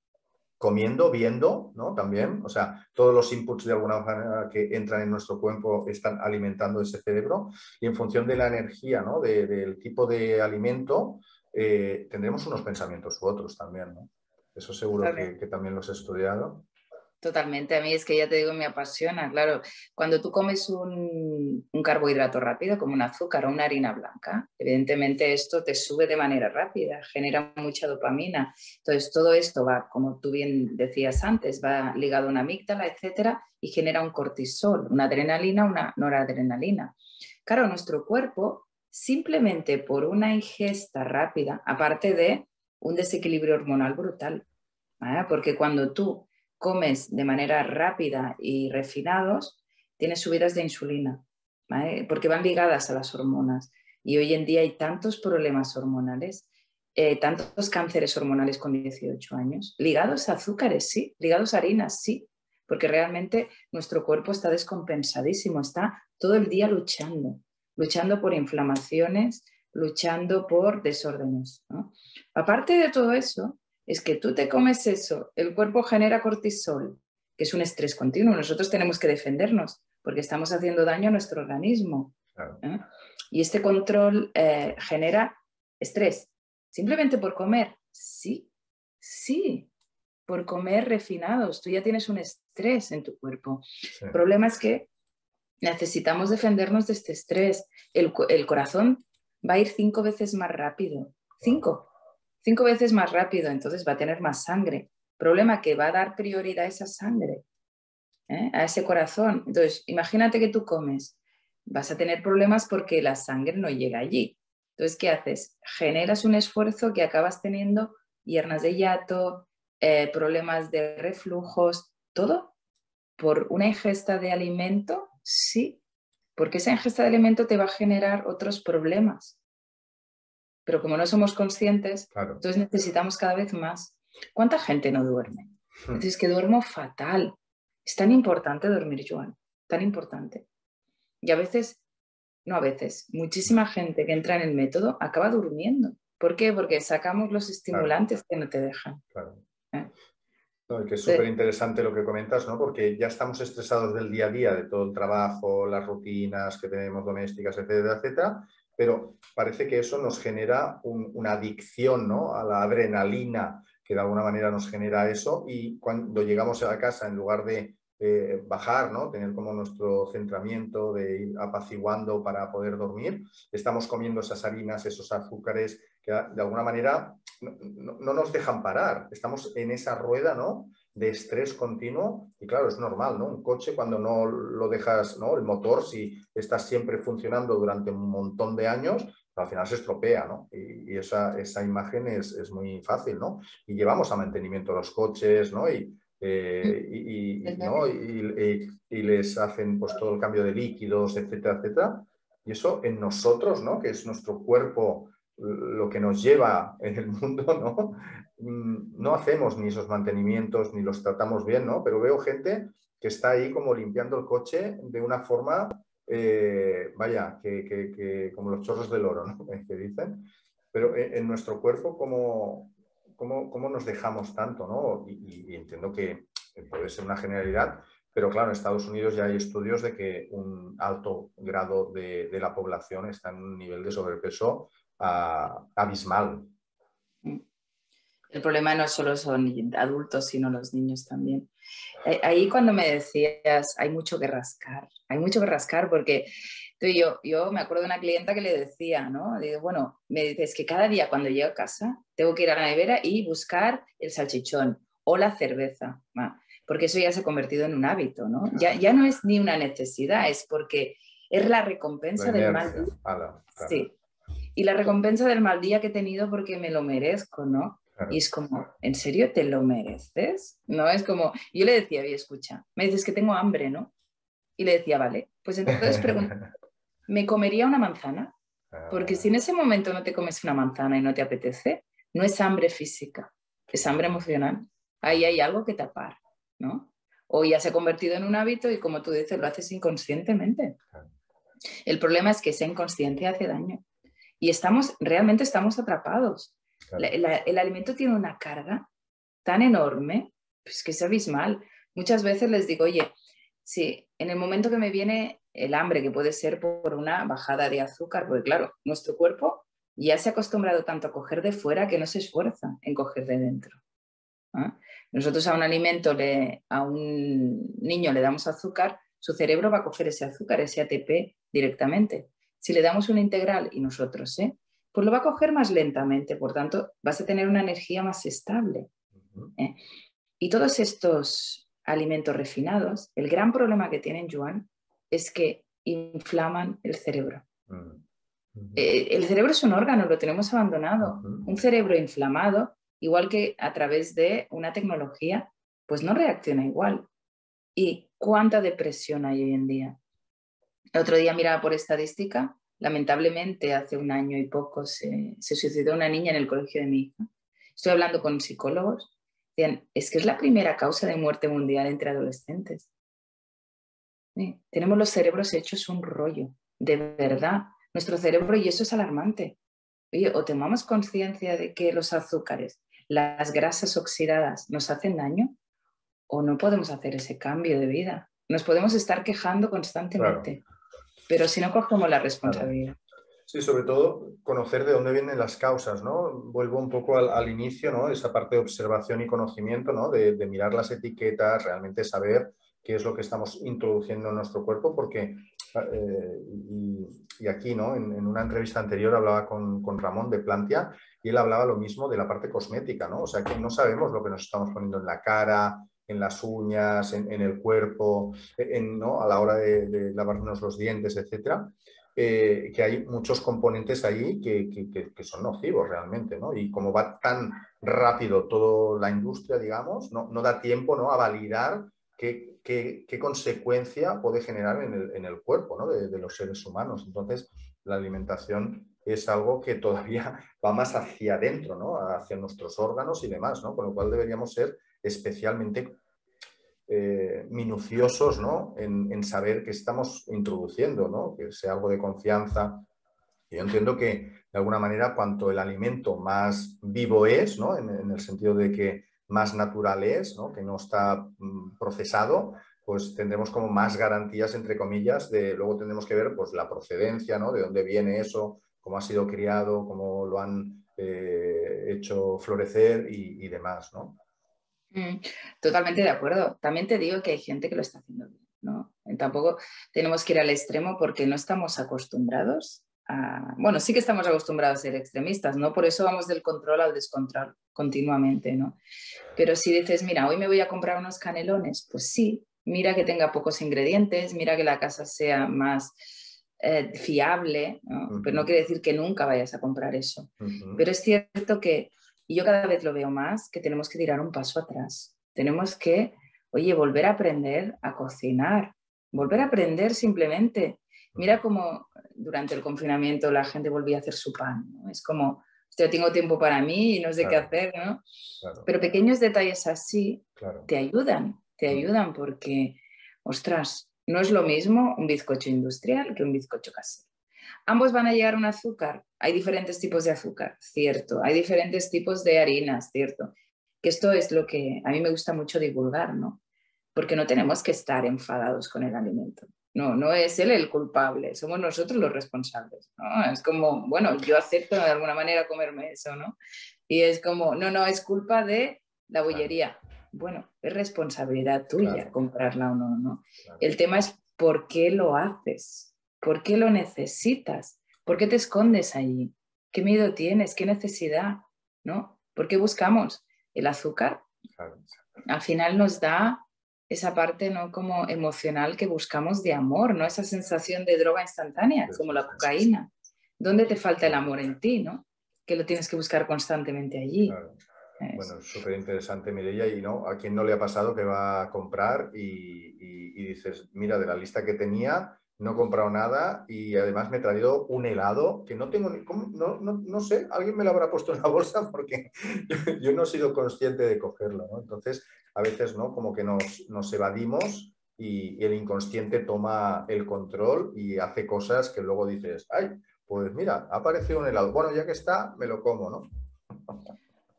comiendo, viendo, ¿no? También, o sea, todos los inputs de alguna manera que entran en nuestro cuerpo están alimentando ese cerebro y en función de la energía, ¿no? del tipo de alimento, eh, tendremos unos pensamientos u otros también, ¿no? Eso seguro que, que, también los he estudiado. Totalmente, a mí es que ya te digo, me apasiona, claro. Cuando tú comes un, carbohidrato rápido, como un azúcar o una harina blanca, evidentemente esto te sube de manera rápida, genera mucha dopamina. Entonces, todo esto va, como tú bien decías antes, va ligado a una amígdala, etcétera, y genera un cortisol, una adrenalina, una noradrenalina. Claro, nuestro cuerpo, simplemente por una ingesta rápida, aparte de un desequilibrio hormonal brutal, porque cuando tú comes de manera rápida y refinados, tienes subidas de insulina, porque van ligadas a las hormonas. Y hoy en día hay tantos problemas hormonales eh, tantos cánceres hormonales con 18 años, ligados a azúcares, sí, ligados a harinas, sí, porque realmente nuestro cuerpo está descompensadísimo, está todo el día luchando, luchando por inflamaciones, luchando por desórdenes. Aparte de todo eso, es que tú te comes eso, el cuerpo genera cortisol, que es un estrés continuo. Nosotros tenemos que defendernos porque estamos haciendo daño a nuestro organismo. ¿eh? Y este control eh, genera estrés. Simplemente por comer, sí, sí, por comer refinados. Tú ya tienes un estrés en tu cuerpo. El problema es que necesitamos defendernos de este estrés. El, el corazón va a ir cinco veces más rápido. Cinco. Cinco veces más rápido, entonces va a tener más sangre. Problema que va a dar prioridad a esa sangre, ¿eh? a ese corazón. Entonces, imagínate que tú comes, vas a tener problemas porque la sangre no llega allí. Entonces, ¿qué haces? Generas un esfuerzo que acabas teniendo hiernas de hiato, eh, problemas de reflujos, todo por una ingesta de alimento, sí, porque esa ingesta de alimento te va a generar otros problemas. Pero como no somos conscientes, entonces necesitamos cada vez más. ¿Cuánta gente no duerme? Hmm. Es que duermo fatal. Es tan importante dormir, Joan, tan importante. Y a veces, no a veces, muchísima gente que entra en el método acaba durmiendo. ¿Por qué? Porque sacamos los estimulantes que no te dejan. Claro. ¿Eh? que es súper interesante lo que comentas, ¿no? Porque ya estamos estresados del día a día, de todo el trabajo, las rutinas que tenemos domésticas, etcétera, etcétera, pero parece que eso nos genera una adicción, ¿no? A la adrenalina, que de alguna manera nos genera eso, y cuando llegamos a la casa, en lugar de eh, bajar, ¿no? tener como nuestro centramiento de ir apaciguando para poder dormir, estamos comiendo esas harinas, esos azúcares que de alguna manera no, nos dejan parar. Estamos en esa rueda ¿no? De estrés continuo y claro, es normal, ¿no? Un coche cuando no lo dejas, ¿no? El motor, si está siempre funcionando durante un montón de años, al final se estropea, ¿no? Y, esa, esa, imagen es, es, muy fácil, ¿no? Y llevamos a mantenimiento los coches, ¿no? Y, eh, y, ¿no? y, les hacen pues todo el cambio de líquidos, etcétera, etcétera. Y eso en nosotros, ¿no? Que es nuestro cuerpo lo que nos lleva en el mundo, ¿no? Mm, no hacemos ni esos mantenimientos ni los tratamos bien, ¿no? Pero veo gente que está ahí como limpiando el coche de una forma, eh, vaya, que, como los chorros del oro, ¿no? que dicen. Pero en, nuestro cuerpo, ¿cómo, cómo, nos dejamos tanto, ¿no? Y, entiendo que puede ser una generalidad, pero claro, en Estados Unidos ya hay estudios de que un alto grado de, de la población está en un nivel de sobrepeso abismal. El problema no solo son adultos, sino los niños también. Eh, ahí cuando me decías, hay mucho que rascar, hay mucho que rascar porque yo, yo me acuerdo de una clienta que le decía, ¿no? Digo, bueno, me dices que cada día cuando llego a casa tengo que ir a la nevera y buscar el salchichón o la cerveza, porque eso ya se ha convertido en un hábito, ¿no? Ya, ya no es ni una necesidad, es porque es la recompensa del mal. Sí, y la recompensa del mal día que he tenido porque me lo merezco, ¿no? Y es como, ¿en serio te lo mereces? No, es como, yo le decía, oye, escucha, me dices que tengo hambre, ¿no? Y le decía, vale, pues entonces pregunto, ¿me comería una manzana? Porque si en ese momento no te comes una manzana y no te apetece, no es hambre física, es hambre emocional. Ahí hay algo que tapar, ¿no? O ya se ha convertido en un hábito y como tú dices, lo haces inconscientemente. El problema es que ese inconsciente hace daño y estamos, realmente estamos atrapados. el alimento tiene una carga tan enorme, pues que es abismal. Muchas veces les digo, oye, si en el momento que me viene el hambre, que puede ser por una bajada de azúcar, porque claro, nuestro cuerpo ya se ha acostumbrado tanto a coger de fuera que no se esfuerza en coger de dentro. ¿ah? Nosotros a un alimento, le, a un niño le damos azúcar, su cerebro va a coger ese azúcar, ese ATP directamente. Si le damos una integral y nosotros, ¿eh? pues lo va a coger más lentamente, por tanto, vas a tener una energía más estable. ¿eh? Y todos estos alimentos refinados, el gran problema que tienen, Joan, es que inflaman el cerebro. Eh, el cerebro es un órgano, lo tenemos abandonado. Un cerebro inflamado, igual que a través de una tecnología, pues no reacciona igual. ¿Y cuánta depresión hay hoy en día? El otro día miraba por estadística, lamentablemente hace un año y poco se, suicidó una niña en el colegio de mi hija. Estoy hablando con psicólogos. Decían, es que es la primera causa de muerte mundial entre adolescentes. tenemos los cerebros hechos un rollo, de verdad. Nuestro cerebro, y eso es alarmante. O tomamos conciencia de que los azúcares, las grasas oxidadas nos hacen daño, o no podemos hacer ese cambio de vida. Nos podemos estar quejando constantemente, pero si no cogemos la responsabilidad. Sí, sobre todo conocer de dónde vienen las causas, ¿no? Vuelvo un poco al, inicio, ¿no? Esa parte de observación y conocimiento, ¿no? De, mirar las etiquetas, realmente saber qué es lo que estamos introduciendo en nuestro cuerpo, porque, eh, y, aquí, ¿no? En, una entrevista anterior hablaba con, con, Ramón de Plantia y él hablaba lo mismo de la parte cosmética, ¿no? O sea, que no sabemos lo que nos estamos poniendo en la cara, en las uñas, en, el cuerpo, ¿no? a la hora de, lavarnos los dientes, etcétera, eh, que hay muchos componentes ahí que, que, son nocivos realmente, ¿no? Y como va tan rápido toda la industria, digamos, no, no da tiempo ¿no? a validar qué, qué, consecuencia puede generar en el, en el cuerpo ¿no? de, de, los seres humanos. Entonces, la alimentación es algo que todavía va más hacia adentro, ¿no? hacia nuestros órganos y demás, ¿no? con lo cual deberíamos ser especialmente eh, minuciosos ¿no? en, saber qué estamos introduciendo, ¿no? que sea algo de confianza. Yo entiendo que de alguna manera cuanto el alimento más vivo es, ¿no? en, el sentido de que más natural es, que no está mm, procesado, pues tendremos como más garantías, entre comillas, de luego tendremos que ver pues, la procedencia, ¿no? de dónde viene eso, cómo ha sido criado, cómo lo han eh, hecho florecer y, y demás. ¿no? Mm, totalmente de acuerdo. También te digo que hay gente que lo está haciendo bien, ¿no? Tampoco tenemos que ir al extremo porque no estamos acostumbrados a... Bueno, sí que estamos acostumbrados a ser extremistas, ¿no? Por eso vamos del control al descontrol continuamente, ¿no? Pero si dices, mira, hoy me voy a comprar unos canelones, pues sí, mira que tenga pocos ingredientes, mira que la casa sea más eh, fiable, pero no quiere decir que nunca vayas a comprar eso. Pero es cierto que y yo cada vez lo veo más, que tenemos que tirar un paso atrás. Tenemos que, oye, volver a aprender a cocinar, volver a aprender simplemente. Mira cómo durante el confinamiento la gente volvía a hacer su pan. Es como, yo tengo tiempo para mí y no sé qué hacer, ¿no? Pero pequeños detalles así te ayudan, te mm. ayudan porque, ostras, no es lo mismo un bizcocho industrial que un bizcocho casero. Ambos van a llegar a un azúcar. Hay diferentes tipos de azúcar, cierto. Hay diferentes tipos de harinas, cierto. Que esto es lo que a mí me gusta mucho divulgar, ¿no? Porque no tenemos que estar enfadados con el alimento. No, no es él el culpable, somos nosotros los responsables. ¿no? Es como, bueno, yo acepto de alguna manera comerme eso, ¿no? Y es como, no, no, es culpa de la bollería. Bueno, es responsabilidad tuya comprarla o no, ¿no? El tema es por qué lo haces. ¿Por qué lo necesitas? ¿Por qué te escondes allí? ¿Qué miedo tienes? ¿Qué necesidad? ¿No? ¿Por qué buscamos el azúcar? Al final nos da esa parte no como emocional que buscamos de amor, no esa sensación de droga instantánea como la cocaína. ¿Dónde te falta el amor en ti, no? Que lo tienes que buscar constantemente allí. Bueno, súper interesante, Mireia, y no, a quién no le ha pasado que va a comprar y dices, mira, de la lista que tenía, no he comprado nada y además me he traído un helado que no tengo ni, no, no, no, sé, alguien me lo habrá puesto en la bolsa porque yo, no he sido consciente de cogerlo. Entonces, a veces, ¿no? Como que nos, nos evadimos y, el inconsciente toma el control y hace cosas que luego dices, ay, pues mira, ha aparecido un helado, bueno, ya que está, me lo como, ¿no?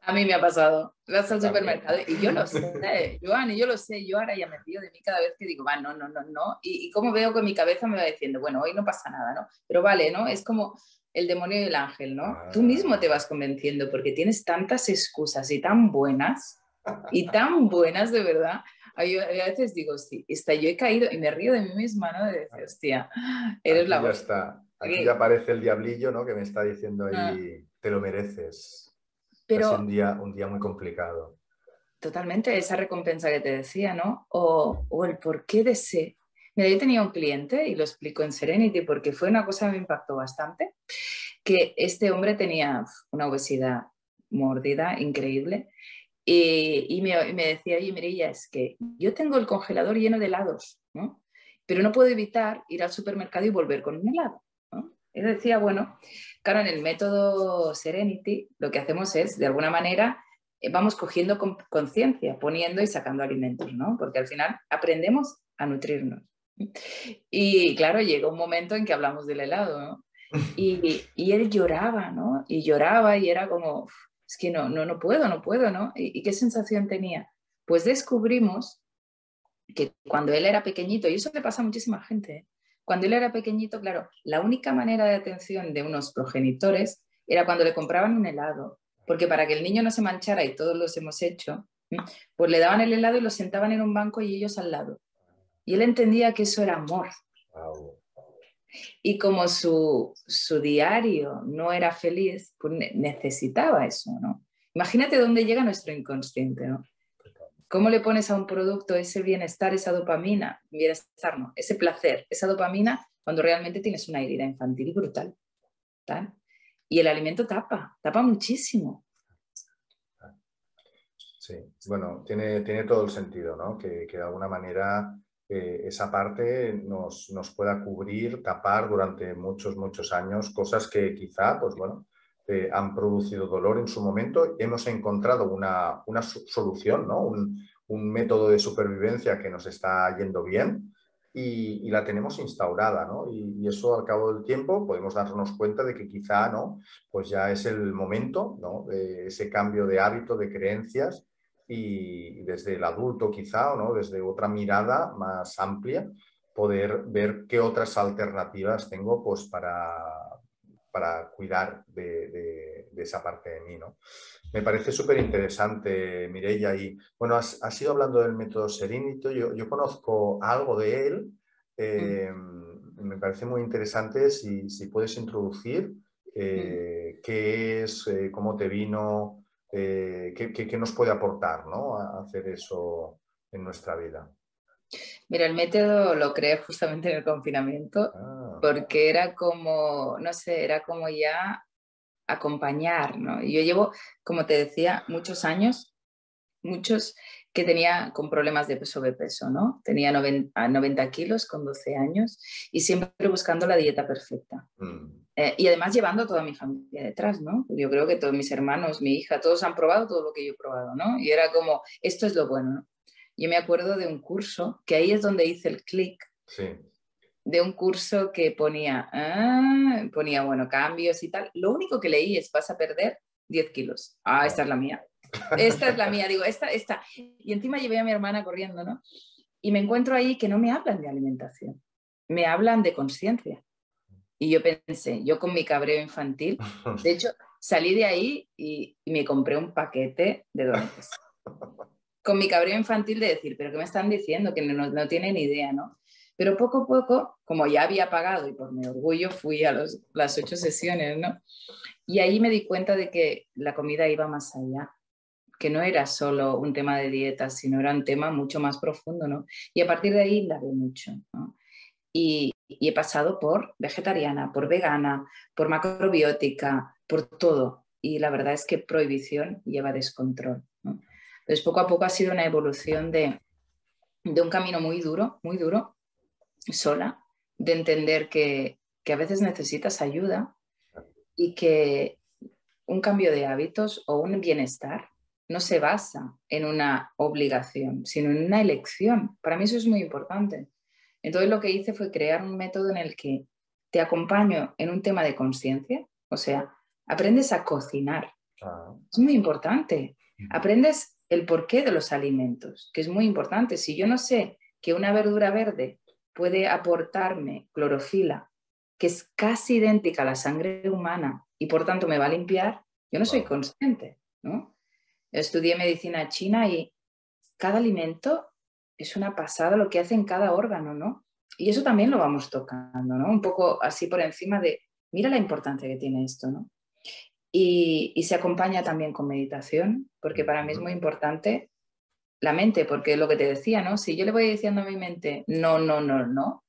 A mí me ha pasado. Vas al supermercado y yo lo sé, Joan, y yo lo sé. Yo ahora ya me río de mí cada vez que digo, va, no, no, no, no. Y, como veo que mi cabeza me va diciendo, bueno, hoy no pasa nada, ¿no? Pero vale, ¿no? Es como el demonio y el ángel, ¿no? Tú mismo te vas convenciendo porque tienes tantas excusas y tan buenas, y tan buenas de verdad. a veces digo, sí, está, yo he caído y me río de mí misma, ¿no? De decir, hostia, eres la voz. Ya está. Aquí ya aparece el diablillo, ¿no? Que me está diciendo ahí, ah. te lo mereces. Pero, un día, un día muy complicado. Totalmente, esa recompensa que te decía, ¿no? O, o el por qué de ese. Mira, yo tenía un cliente, y lo explico en Serenity porque fue una cosa que me impactó bastante, que este hombre tenía una obesidad mordida increíble y, y, me, me, decía, oye, Mirella, es que yo tengo el congelador lleno de helados, ¿no? Pero no puedo evitar ir al supermercado y volver con un helado. Él decía, bueno, claro, en el método Serenity lo que hacemos es, de alguna manera, eh, vamos cogiendo conciencia, poniendo y sacando alimentos, ¿no? Porque al final aprendemos a nutrirnos. Y claro, llega un momento en que hablamos del helado, ¿no? Y, y él lloraba, ¿no? Y lloraba y era como, es que no, no, no puedo, no puedo, ¿no? ¿Y, qué sensación tenía? Pues descubrimos que cuando él era pequeñito, y eso le pasa a muchísima gente, ¿eh? Cuando él era pequeñito, claro, la única manera de atención de unos progenitores era cuando le compraban un helado, porque para que el niño no se manchara, y todos los hemos hecho, pues le daban el helado y lo sentaban en un banco y ellos al lado. Y él entendía que eso era amor. Y como su, su, diario no era feliz, pues necesitaba eso, ¿no? Imagínate dónde llega nuestro inconsciente, ¿no? ¿Cómo le pones a un producto ese bienestar, esa dopamina, bienestar no, ese placer, esa dopamina, cuando realmente tienes una herida infantil brutal? Y el alimento tapa, tapa muchísimo. Sí, bueno, tiene, tiene todo el sentido, ¿no? Que, que de alguna manera esa parte nos, nos, pueda cubrir, tapar durante muchos, muchos años cosas que quizá, pues bueno, eh, han producido dolor en su momento. Hemos encontrado una, una solución, ¿no? Un, un, método de supervivencia que nos está yendo bien y, y la tenemos instaurada, ¿no? Y, y, eso al cabo del tiempo podemos darnos cuenta de que quizá, ¿no? Pues ya es el momento, ¿no? De ese cambio de hábito, de creencias y desde el adulto quizá, ¿no? desde otra mirada más amplia, poder ver qué otras alternativas tengo pues, para, para cuidar de, de, esa parte de mí. ¿no? Me parece súper interesante, Mireia, y bueno, has, has, ido hablando del método Serenito, yo, yo conozco algo de él, eh, me parece muy interesante si, si puedes introducir eh, qué es, eh, cómo te vino, eh, ¿qué, nos puede aportar ¿no? a hacer eso en nuestra vida? Mira, el método lo creé justamente en el confinamiento ah. porque era como, no sé, era como ya acompañar, ¿no? Yo llevo, como te decía, muchos años, muchos que tenía con problemas de sobrepeso, ¿no? Tenía 90, 90 kilos con 12 años y siempre buscando la dieta perfecta. Mm. Eh, y además llevando a toda mi familia detrás, ¿no? Yo creo que todos mis hermanos, mi hija, todos han probado todo lo que yo he probado, ¿no? Y era como, esto es lo bueno, ¿no? Yo me acuerdo de un curso, que ahí es donde hice el clic, sí. de un curso que ponía, ah, ponía, bueno, cambios y tal. Lo único que leí es, vas a perder 10 kilos. Ah, esta es la mía. Esta es la mía, digo, esta, esta. Y encima llevé a mi hermana corriendo, ¿no? Y me encuentro ahí que no me hablan de alimentación, me hablan de conciencia. Y yo pensé, yo con mi cabreo infantil, de hecho, salí de ahí y, me compré un paquete de donuts. Con mi cabreo infantil de decir, pero ¿qué me están diciendo? Que no, no tienen idea, ¿no? Pero poco a poco, como ya había pagado y por mi orgullo fui a las ocho sesiones, ¿no? Y ahí me di cuenta de que la comida iba más allá, que no era solo un tema de dieta, sino era un tema mucho más profundo, ¿no? Y a partir de ahí la veo mucho, ¿no? Y, he pasado por vegetariana, por vegana, por macrobiótica, por todo. Y la verdad es que prohibición lleva descontrol. Entonces, poco a poco ha sido una evolución de, de un camino muy duro, muy duro, sola, de entender que, que, a veces necesitas ayuda y que un cambio de hábitos o un bienestar no se basa en una obligación, sino en una elección. Para mí eso es muy importante. Entonces lo que hice fue crear un método en el que te acompaño en un tema de conciencia, o sea, aprendes a cocinar. Ah. Es muy importante. Aprendes el porqué de los alimentos, que es muy importante. Si yo no sé que una verdura verde puede aportarme clorofila, que es casi idéntica a la sangre humana y por tanto me va a limpiar, yo no soy consciente. ¿no? Estudié medicina china y cada alimento es una pasada lo que hace en cada órgano, ¿no? Y eso también lo vamos tocando, ¿no? Un poco así por encima de, mira la importancia que tiene esto, ¿no? Y, y se acompaña también con meditación, porque para mí es muy importante la mente, porque lo que te decía, ¿no? Si yo le voy diciendo a mi mente, no, no, no, no,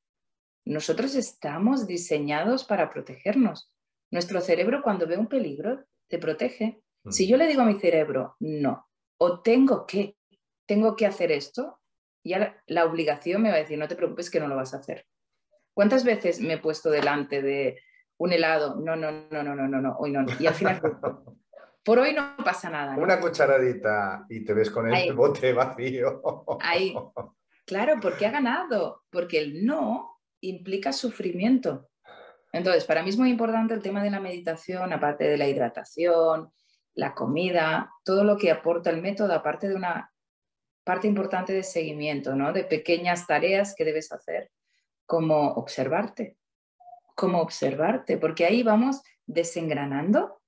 nosotros estamos diseñados para protegernos. Nuestro cerebro cuando ve un peligro te protege. Si yo le digo a mi cerebro, no, o tengo que, tengo que hacer esto, ya la, obligación me va a decir, no te preocupes que no lo vas a hacer. ¿Cuántas veces me he puesto delante de un helado, no, no, no, no, no, no, no, hoy no. Y al final, por hoy no pasa nada. Una cucharadita y te ves con el bote vacío. Ahí. Claro, porque ha ganado, porque el no implica sufrimiento. Entonces, para mí es muy importante el tema de la meditación, aparte de la hidratación, la comida, todo lo que aporta el método, aparte de una parte importante de seguimiento, ¿no? De pequeñas tareas que debes hacer, como observarte, como observarte, porque ahí vamos desengranando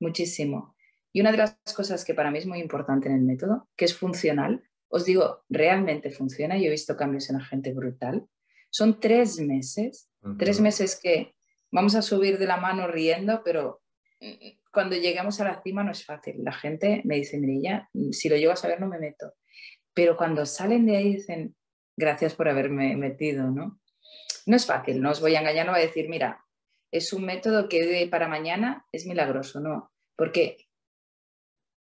muchísimo. Y una de las cosas que para mí es muy importante en el método, que es funcional, os digo, realmente funciona, yo he visto cambios en la gente brutal, son tres meses, tres meses que vamos a subir de la mano riendo, pero mm, cuando llegamos a la cima no es fácil. La gente me dice, Mirilla, si lo llego a saber no me meto. Pero cuando salen de ahí dicen, gracias por haberme metido, ¿no? No es fácil, no os voy a engañar, no voy a decir, mira, es un método que de para mañana es milagroso, no, porque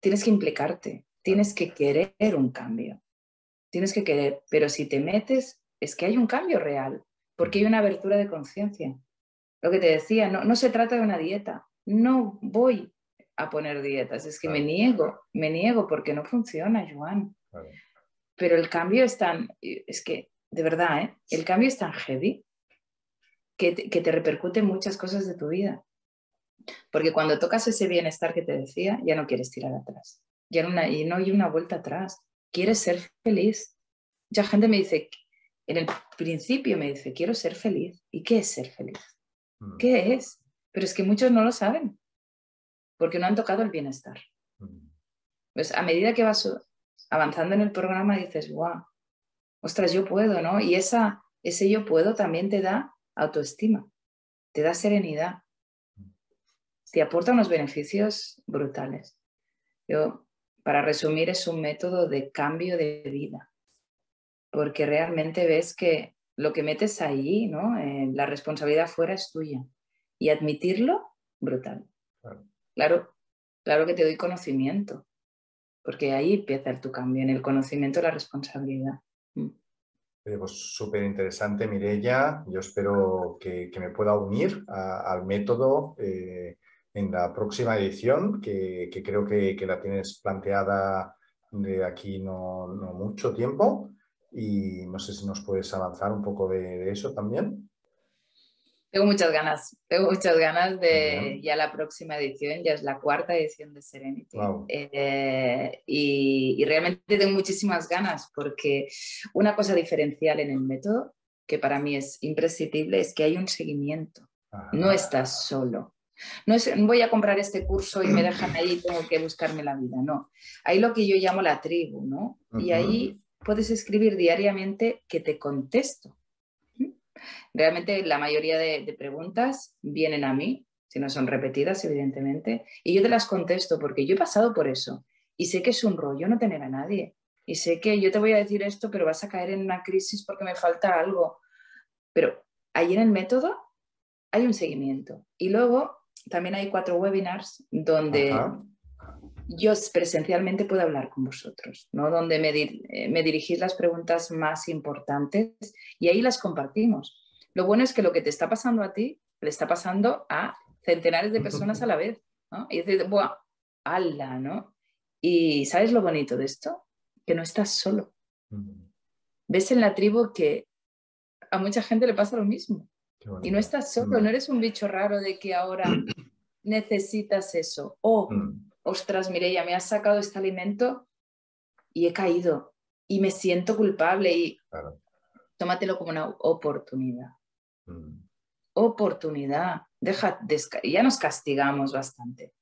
tienes que implicarte, tienes que querer un cambio, tienes que querer, pero si te metes es que hay un cambio real, porque hay una abertura de conciencia. Lo que te decía, no, no se trata de una dieta, no voy a poner dietas, es que me niego, me niego porque no funciona, Joan. Pero el cambio es tan, es que, de verdad, ¿eh? el cambio es tan heavy que te, que te repercute en muchas cosas de tu vida. Porque cuando tocas ese bienestar que te decía, ya no quieres tirar atrás. Ya no, y no hay una vuelta atrás. Quieres ser feliz. Mucha gente me dice, en el principio me dice, quiero ser feliz. ¿Y qué es ser feliz? Mm. ¿Qué es? Pero es que muchos no lo saben, porque no han tocado el bienestar. Mm. Pues a medida que vas avanzando en el programa dices, wow, ostras, yo puedo, ¿no? Y esa, ese yo puedo también te da autoestima, te da serenidad, te aporta unos beneficios brutales. Yo, para resumir, es un método de cambio de vida, porque realmente ves que lo que metes ahí, ¿no? Eh, la responsabilidad fuera es tuya. Y admitirlo, brutal. Claro. claro, que te doy conocimiento, porque ahí empieza tu cambio, en el conocimiento la responsabilidad. Pues súper interesante, Mirella. Yo espero que, me pueda unir al método eh, en la próxima edición, que, creo que, la tienes planteada de aquí no, mucho tiempo. Y no sé si nos puedes avanzar un poco de eso también. Tengo muchas ganas, tengo muchas ganas de ya la próxima edición, ya es la cuarta edición de Serenity. Eh, y, realmente tengo muchísimas ganas porque una cosa diferencial en el método, que para mí es imprescindible, es que hay un seguimiento. No estás solo. No es voy a comprar este curso y me dejan ahí y tengo que buscarme la vida. No. Hay lo que yo llamo la tribu, ¿no? Y ahí puedes escribir diariamente que te contesto Realmente la mayoría de, preguntas vienen a mí, si no son repetidas, evidentemente, y yo te las contesto porque yo he pasado por eso y sé que es un rollo no tener a nadie. Y sé que yo te voy a decir esto, pero vas a caer en una crisis porque me falta algo. Pero ahí en el método hay un seguimiento. Y luego también hay cuatro webinars donde yo presencialmente puedo hablar con vosotros, ¿no? donde me, eh, me dirigís las preguntas más importantes y ahí las compartimos. Lo bueno es que lo que te está pasando a ti le está pasando a centenares de personas a la vez. ¿no? Y dices, ¡buah! ¡Hala! ¿no? Y ¿sabes lo bonito de esto? Que no estás solo. Ves en la tribu que a mucha gente le pasa lo mismo. Y no estás solo, no eres un bicho raro de que ahora necesitas eso. O ostras, Mireia, me has sacado este alimento y he caído y me siento culpable y tómatelo como una oportunidad. Mm. Oportunidad. Deja, ya nos castigamos bastante.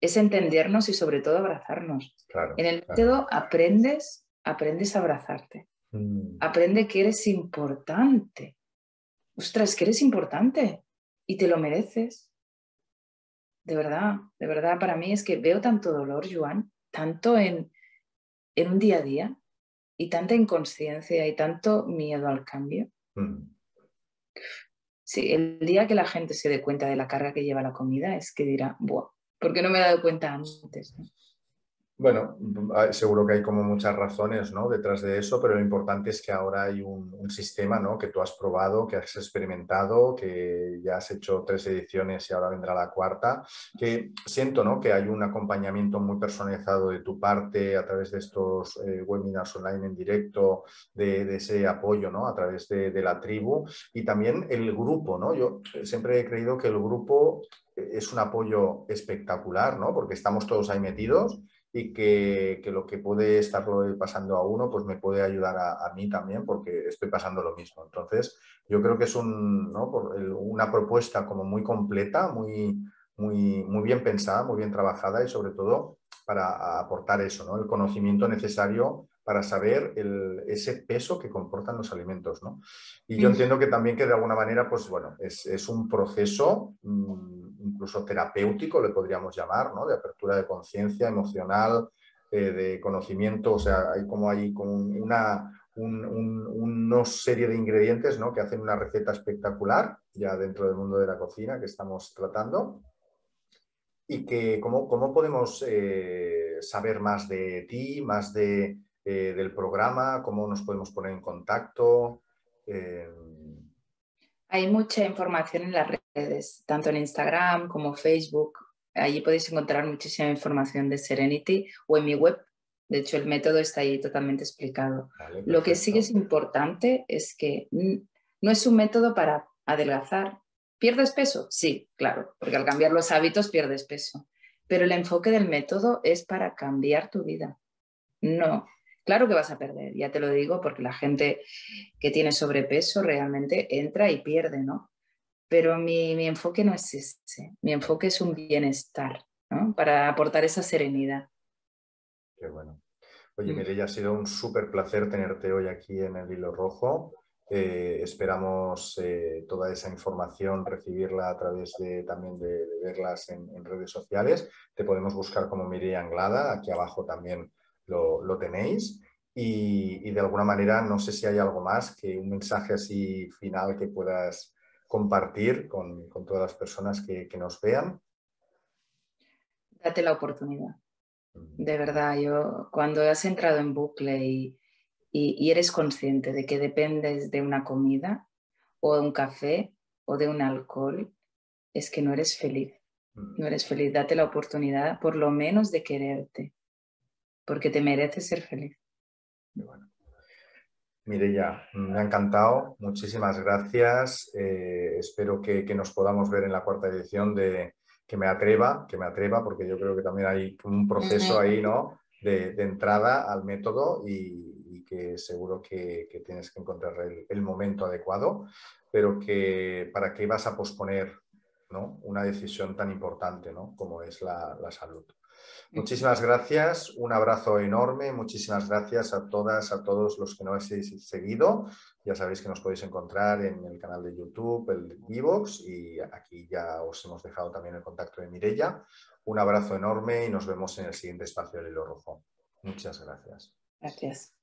Es entendernos y sobre todo abrazarnos. en el método aprendes, aprendes a abrazarte. Mm. Aprende que eres importante. Ostras, que eres importante y te lo mereces de verdad, de verdad, para mí es que veo tanto dolor, Joan, tanto en, en un día a día y tanta inconsciencia y tanto miedo al cambio. Mm. Sí, el día que la gente se dé cuenta de la carga que lleva la comida es que dirá, Buah, ¿por qué no me he dado cuenta antes? Bueno, seguro que hay como muchas razones ¿no? detrás de eso, pero lo importante es que ahora hay un, sistema ¿no? que tú has probado, que has experimentado, que ya has hecho tres ediciones y ahora vendrá la cuarta, que siento ¿no? que hay un acompañamiento muy personalizado de tu parte a través de estos eh, webinars online en directo, de, ese apoyo ¿no? a través de, de, la tribu y también el grupo. ¿no? Yo siempre he creído que el grupo es un apoyo espectacular, ¿no? porque estamos todos ahí metidos y que, lo que puede estar pasando a uno, pues me puede ayudar a, mí también, porque estoy pasando lo mismo. Entonces, yo creo que es un, una propuesta como muy completa, muy, muy, muy bien pensada, muy bien trabajada y sobre todo para aportar eso, ¿no? el conocimiento necesario para saber ese peso que comportan los alimentos. ¿no? Y yo entiendo que también que de alguna manera, pues bueno, es, un proceso mm, incluso terapéutico, le podríamos llamar, ¿no? de apertura de conciencia emocional, eh, de conocimiento, o sea, hay como hay como una, una serie de ingredientes ¿no? que hacen una receta espectacular ya dentro del mundo de la cocina que estamos tratando. Y que cómo, cómo podemos eh, saber más de ti, más de, eh, del programa, cómo nos podemos poner en contacto. Hay mucha información en las redes, tanto en Instagram como Facebook. Allí podéis encontrar muchísima información de Serenity o en mi web. De hecho, el método está ahí totalmente explicado. Lo que sí es importante es que no es un método para adelgazar. ¿Pierdes peso? Sí, claro, porque al cambiar los hábitos pierdes peso. Pero el enfoque del método es para cambiar tu vida. No, Claro que vas a perder, ya te lo digo, porque la gente que tiene sobrepeso realmente entra y pierde, ¿no? Pero mi, enfoque no es ese, mi enfoque es un bienestar, ¿no? Para aportar esa serenidad. Qué bueno. Oye, mm. Mireya, ha sido un súper placer tenerte hoy aquí en el Hilo Rojo. Eh, esperamos eh, toda esa información recibirla a través de, también de, verlas en, redes sociales. Te podemos buscar como Mireya Anglada, aquí abajo también lo, tenéis. Y, de alguna manera, no sé si hay algo más que un mensaje así final que puedas compartir con, todas las personas que, nos vean. Date la oportunidad. De verdad, yo cuando has entrado en bucle y, y, eres consciente de que dependes de una comida o de un café o de un alcohol, es que no eres feliz. No eres feliz. Date la oportunidad, por lo menos, de quererte porque te mereces ser feliz. Bueno. Mireya, me ha encantado, muchísimas gracias. Eh, espero que, nos podamos ver en la cuarta edición de Que me atreva, que me atreva, porque yo creo que también hay un proceso ahí, ¿no? De, entrada al método y, que seguro que, tienes que encontrar el, momento adecuado, pero que para qué vas a posponer ¿no? una decisión tan importante ¿no? como es la salud. Muchísimas gracias, un abrazo enorme, muchísimas gracias a todas, a todos los que nos habéis seguido. Ya sabéis que nos podéis encontrar en el canal de YouTube, el Vivox, y aquí ya os hemos dejado también el contacto de Mirella. Un abrazo enorme y nos vemos en el siguiente espacio del Hilo Rojo. Muchas gracias. Gracias.